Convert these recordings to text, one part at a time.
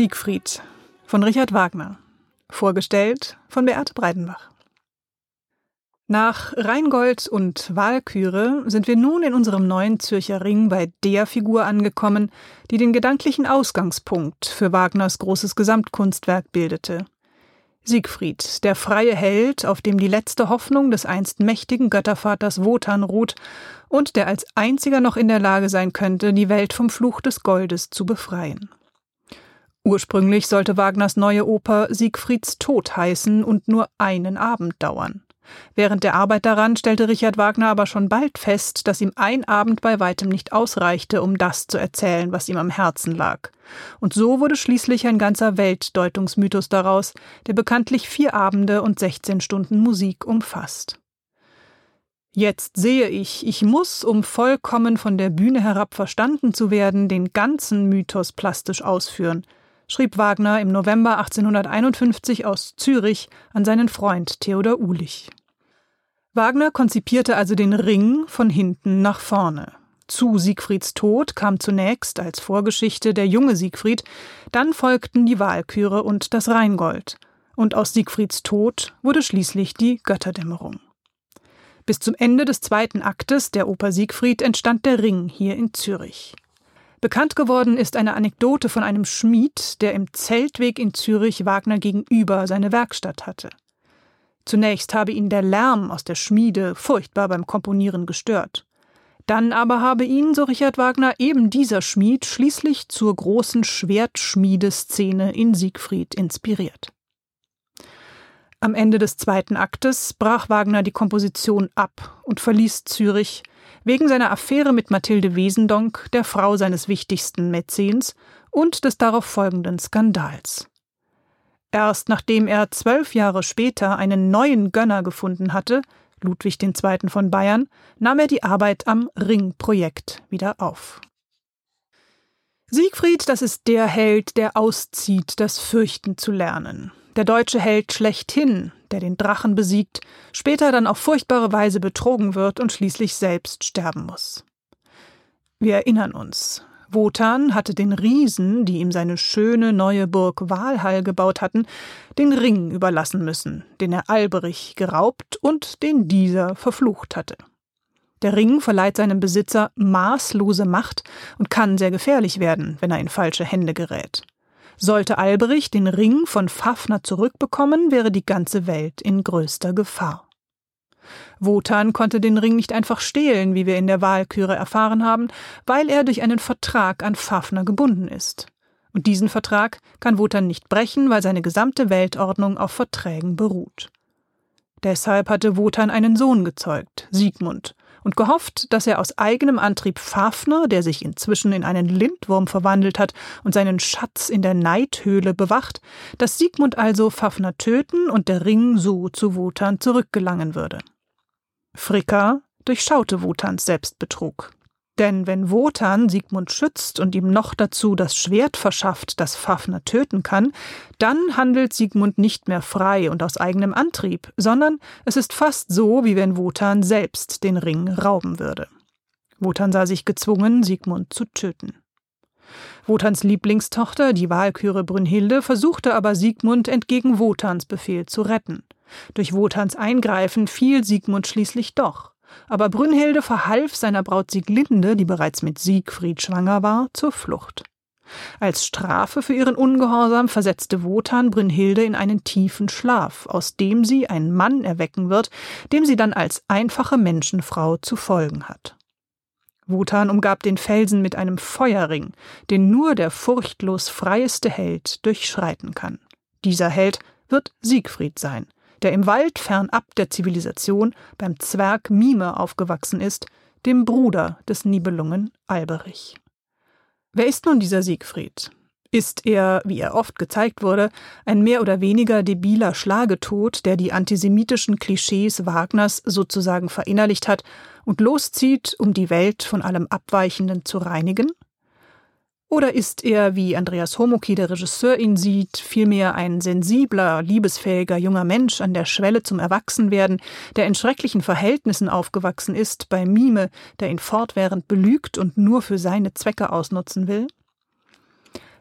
Siegfried von Richard Wagner. Vorgestellt von Beate Breidenbach. Nach Rheingold und Walküre sind wir nun in unserem neuen Zürcher Ring bei der Figur angekommen, die den gedanklichen Ausgangspunkt für Wagners großes Gesamtkunstwerk bildete. Siegfried, der freie Held, auf dem die letzte Hoffnung des einst mächtigen Göttervaters Wotan ruht und der als einziger noch in der Lage sein könnte, die Welt vom Fluch des Goldes zu befreien. Ursprünglich sollte Wagners neue Oper Siegfrieds Tod heißen und nur einen Abend dauern. Während der Arbeit daran stellte Richard Wagner aber schon bald fest, dass ihm ein Abend bei weitem nicht ausreichte, um das zu erzählen, was ihm am Herzen lag. Und so wurde schließlich ein ganzer Weltdeutungsmythos daraus, der bekanntlich vier Abende und 16 Stunden Musik umfasst. Jetzt sehe ich, ich muss, um vollkommen von der Bühne herab verstanden zu werden, den ganzen Mythos plastisch ausführen – schrieb Wagner im November 1851 aus Zürich an seinen Freund Theodor Uhlich. Wagner konzipierte also den Ring von hinten nach vorne. Zu Siegfrieds Tod kam zunächst als Vorgeschichte der junge Siegfried, dann folgten die Walküre und das Rheingold, und aus Siegfrieds Tod wurde schließlich die Götterdämmerung. Bis zum Ende des zweiten Aktes der Oper Siegfried entstand der Ring hier in Zürich. Bekannt geworden ist eine Anekdote von einem Schmied, der im Zeltweg in Zürich Wagner gegenüber seine Werkstatt hatte. Zunächst habe ihn der Lärm aus der Schmiede furchtbar beim Komponieren gestört. Dann aber habe ihn, so Richard Wagner, eben dieser Schmied schließlich zur großen Schwertschmiedeszene in Siegfried inspiriert. Am Ende des zweiten Aktes brach Wagner die Komposition ab und verließ Zürich, wegen seiner Affäre mit Mathilde Wesendonck, der Frau seines wichtigsten Mäzens, und des darauf folgenden Skandals. Erst nachdem er zwölf Jahre später einen neuen Gönner gefunden hatte, Ludwig II. von Bayern, nahm er die Arbeit am Ringprojekt wieder auf. Siegfried, das ist der Held, der auszieht, das Fürchten zu lernen der deutsche Held schlechthin, der den Drachen besiegt, später dann auf furchtbare Weise betrogen wird und schließlich selbst sterben muss. Wir erinnern uns, Wotan hatte den Riesen, die ihm seine schöne neue Burg Walhall gebaut hatten, den Ring überlassen müssen, den er Alberich geraubt und den dieser verflucht hatte. Der Ring verleiht seinem Besitzer maßlose Macht und kann sehr gefährlich werden, wenn er in falsche Hände gerät. Sollte Alberich den Ring von Fafner zurückbekommen, wäre die ganze Welt in größter Gefahr. Wotan konnte den Ring nicht einfach stehlen, wie wir in der Wahlküre erfahren haben, weil er durch einen Vertrag an Fafner gebunden ist. Und diesen Vertrag kann Wotan nicht brechen, weil seine gesamte Weltordnung auf Verträgen beruht. Deshalb hatte Wotan einen Sohn gezeugt, Siegmund, und gehofft, dass er aus eigenem Antrieb Fafner, der sich inzwischen in einen Lindwurm verwandelt hat und seinen Schatz in der Neidhöhle bewacht, dass Siegmund also Fafner töten und der Ring so zu Wotan zurückgelangen würde. Fricka durchschaute Wotans Selbstbetrug. Denn wenn Wotan Siegmund schützt und ihm noch dazu das Schwert verschafft, das Fafner töten kann, dann handelt Siegmund nicht mehr frei und aus eigenem Antrieb, sondern es ist fast so, wie wenn Wotan selbst den Ring rauben würde. Wotan sah sich gezwungen, Siegmund zu töten. Wotans Lieblingstochter, die Walküre Brünnhilde, versuchte aber Siegmund entgegen Wotans Befehl zu retten. Durch Wotans Eingreifen fiel Siegmund schließlich doch aber Brünnhilde verhalf seiner Braut Sieglinde, die bereits mit Siegfried schwanger war, zur Flucht. Als Strafe für ihren Ungehorsam versetzte Wotan Brünnhilde in einen tiefen Schlaf, aus dem sie einen Mann erwecken wird, dem sie dann als einfache Menschenfrau zu folgen hat. Wotan umgab den Felsen mit einem Feuerring, den nur der furchtlos freieste Held durchschreiten kann. Dieser Held wird Siegfried sein, der im Wald fernab der Zivilisation beim Zwerg Mime aufgewachsen ist, dem Bruder des Nibelungen Alberich. Wer ist nun dieser Siegfried? Ist er, wie er oft gezeigt wurde, ein mehr oder weniger debiler Schlagetod, der die antisemitischen Klischees Wagners sozusagen verinnerlicht hat und loszieht, um die Welt von allem Abweichenden zu reinigen? Oder ist er, wie Andreas Homoki, der Regisseur, ihn sieht, vielmehr ein sensibler, liebesfähiger junger Mensch an der Schwelle zum Erwachsenwerden, der in schrecklichen Verhältnissen aufgewachsen ist, bei Mime, der ihn fortwährend belügt und nur für seine Zwecke ausnutzen will?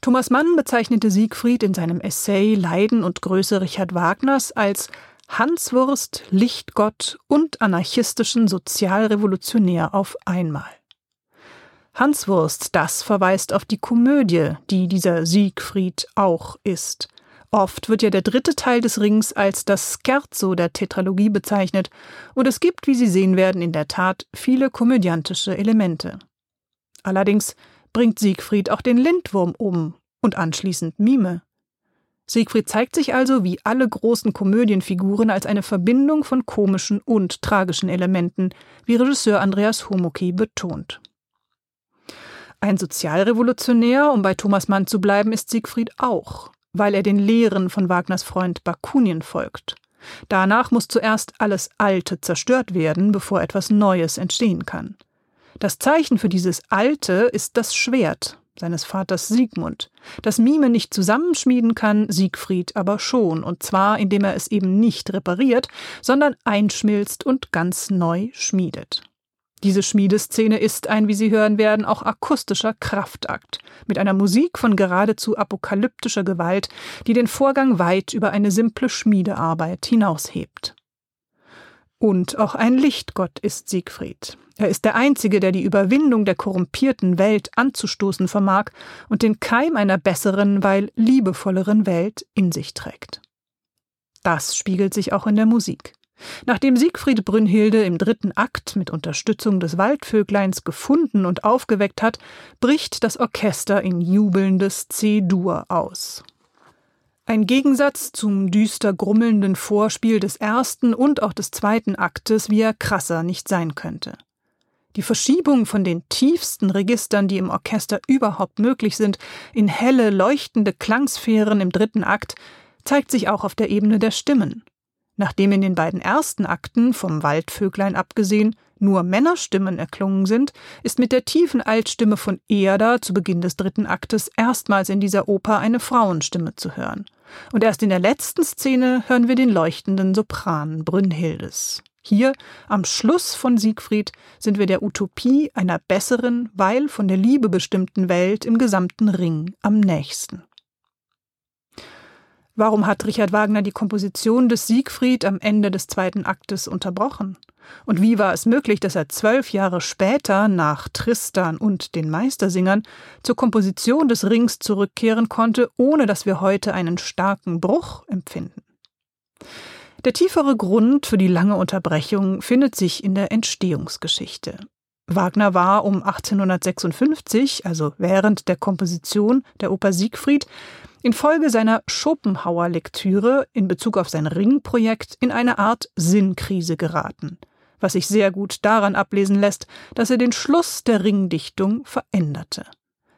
Thomas Mann bezeichnete Siegfried in seinem Essay Leiden und Größe Richard Wagners als Hanswurst, Lichtgott und anarchistischen Sozialrevolutionär auf einmal. Hanswurst, das verweist auf die Komödie, die dieser Siegfried auch ist. Oft wird ja der dritte Teil des Rings als das Scherzo der Tetralogie bezeichnet, und es gibt, wie Sie sehen werden, in der Tat viele komödiantische Elemente. Allerdings bringt Siegfried auch den Lindwurm um und anschließend Mime. Siegfried zeigt sich also wie alle großen Komödienfiguren als eine Verbindung von komischen und tragischen Elementen, wie Regisseur Andreas Homoki betont. Ein Sozialrevolutionär, um bei Thomas Mann zu bleiben, ist Siegfried auch, weil er den Lehren von Wagners Freund Bakunin folgt. Danach muss zuerst alles Alte zerstört werden, bevor etwas Neues entstehen kann. Das Zeichen für dieses Alte ist das Schwert, seines Vaters Siegmund, das Mime nicht zusammenschmieden kann, Siegfried aber schon, und zwar indem er es eben nicht repariert, sondern einschmilzt und ganz neu schmiedet. Diese Schmiedeszene ist ein, wie Sie hören werden, auch akustischer Kraftakt, mit einer Musik von geradezu apokalyptischer Gewalt, die den Vorgang weit über eine simple Schmiedearbeit hinaushebt. Und auch ein Lichtgott ist Siegfried. Er ist der Einzige, der die Überwindung der korrumpierten Welt anzustoßen vermag und den Keim einer besseren, weil liebevolleren Welt in sich trägt. Das spiegelt sich auch in der Musik. Nachdem Siegfried Brünnhilde im dritten Akt mit Unterstützung des Waldvögleins gefunden und aufgeweckt hat, bricht das Orchester in jubelndes C-Dur aus. Ein Gegensatz zum düster grummelnden Vorspiel des ersten und auch des zweiten Aktes, wie er krasser nicht sein könnte. Die Verschiebung von den tiefsten Registern, die im Orchester überhaupt möglich sind, in helle, leuchtende Klangsphären im dritten Akt, zeigt sich auch auf der Ebene der Stimmen. Nachdem in den beiden ersten Akten, vom Waldvöglein abgesehen, nur Männerstimmen erklungen sind, ist mit der tiefen Altstimme von Erda zu Beginn des dritten Aktes erstmals in dieser Oper eine Frauenstimme zu hören. Und erst in der letzten Szene hören wir den leuchtenden Sopran Brünnhildes. Hier, am Schluss von Siegfried, sind wir der Utopie einer besseren, weil von der Liebe bestimmten Welt im gesamten Ring am nächsten. Warum hat Richard Wagner die Komposition des Siegfried am Ende des zweiten Aktes unterbrochen? Und wie war es möglich, dass er zwölf Jahre später nach Tristan und den Meistersingern zur Komposition des Rings zurückkehren konnte, ohne dass wir heute einen starken Bruch empfinden? Der tiefere Grund für die lange Unterbrechung findet sich in der Entstehungsgeschichte. Wagner war um 1856, also während der Komposition der Oper Siegfried, infolge seiner Schopenhauer-Lektüre in Bezug auf sein Ringprojekt in eine Art Sinnkrise geraten – was sich sehr gut daran ablesen lässt, dass er den Schluss der Ringdichtung veränderte.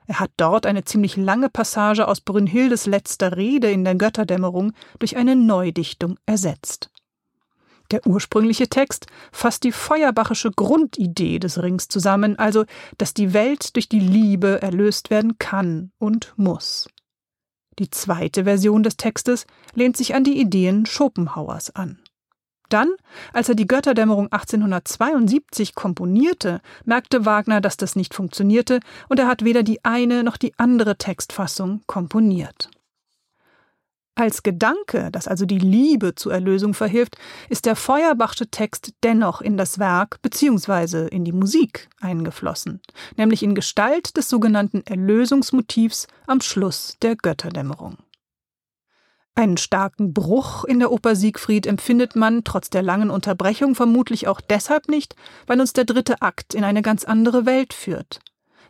Er hat dort eine ziemlich lange Passage aus Brünnhildes letzter Rede in der Götterdämmerung durch eine Neudichtung ersetzt. Der ursprüngliche Text fasst die feuerbachische Grundidee des Rings zusammen, also dass die Welt durch die Liebe erlöst werden kann und muss. Die zweite Version des Textes lehnt sich an die Ideen Schopenhauers an. Dann, als er die Götterdämmerung 1872 komponierte, merkte Wagner, dass das nicht funktionierte, und er hat weder die eine noch die andere Textfassung komponiert. Als Gedanke, dass also die Liebe zur Erlösung verhilft, ist der Feuerbachsche Text dennoch in das Werk bzw. in die Musik eingeflossen, nämlich in Gestalt des sogenannten Erlösungsmotivs am Schluss der Götterdämmerung. Einen starken Bruch in der Oper Siegfried empfindet man trotz der langen Unterbrechung vermutlich auch deshalb nicht, weil uns der dritte Akt in eine ganz andere Welt führt.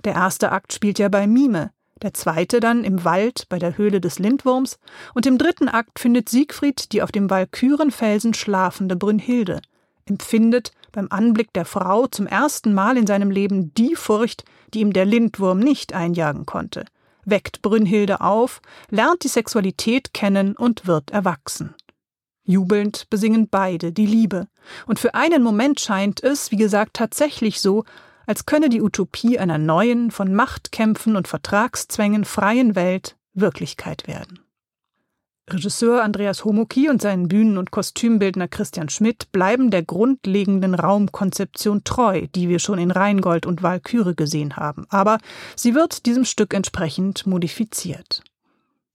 Der erste Akt spielt ja bei Mime, der zweite dann im Wald bei der Höhle des Lindwurms. Und im dritten Akt findet Siegfried die auf dem Walkürenfelsen schlafende Brünnhilde, empfindet beim Anblick der Frau zum ersten Mal in seinem Leben die Furcht, die ihm der Lindwurm nicht einjagen konnte – weckt Brünnhilde auf, lernt die Sexualität kennen und wird erwachsen. Jubelnd besingen beide die Liebe, und für einen Moment scheint es, wie gesagt, tatsächlich so, als könne die Utopie einer neuen, von Machtkämpfen und Vertragszwängen freien Welt Wirklichkeit werden. Regisseur Andreas Homoki und sein Bühnen- und Kostümbildner Christian Schmidt bleiben der grundlegenden Raumkonzeption treu, die wir schon in Rheingold und Walküre gesehen haben, aber sie wird diesem Stück entsprechend modifiziert.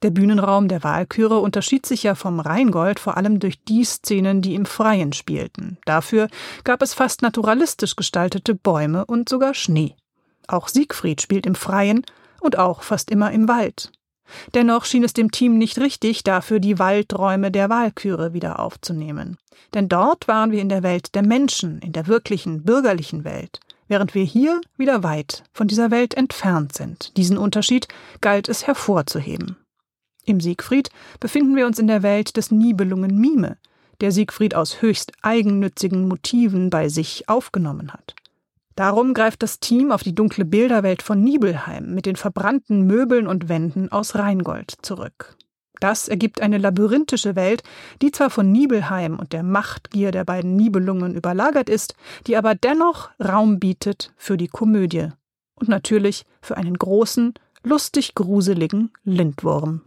Der Bühnenraum der Walküre unterschied sich ja vom Rheingold vor allem durch die Szenen, die im Freien spielten. Dafür gab es fast naturalistisch gestaltete Bäume und sogar Schnee. Auch Siegfried spielt im Freien und auch fast immer im Wald. Dennoch schien es dem Team nicht richtig, dafür die Waldräume der Walküre wieder aufzunehmen. Denn dort waren wir in der Welt der Menschen, in der wirklichen, bürgerlichen Welt, während wir hier wieder weit von dieser Welt entfernt sind. Diesen Unterschied galt es hervorzuheben. Im Siegfried befinden wir uns in der Welt des Nibelungen Mime, der Siegfried aus höchst eigennützigen Motiven bei sich aufgenommen hat. Darum greift das Team auf die dunkle Bilderwelt von Nibelheim mit den verbrannten Möbeln und Wänden aus Rheingold zurück. Das ergibt eine labyrinthische Welt, die zwar von Nibelheim und der Machtgier der beiden Nibelungen überlagert ist, die aber dennoch Raum bietet für die Komödie und natürlich für einen großen, lustig gruseligen Lindwurm.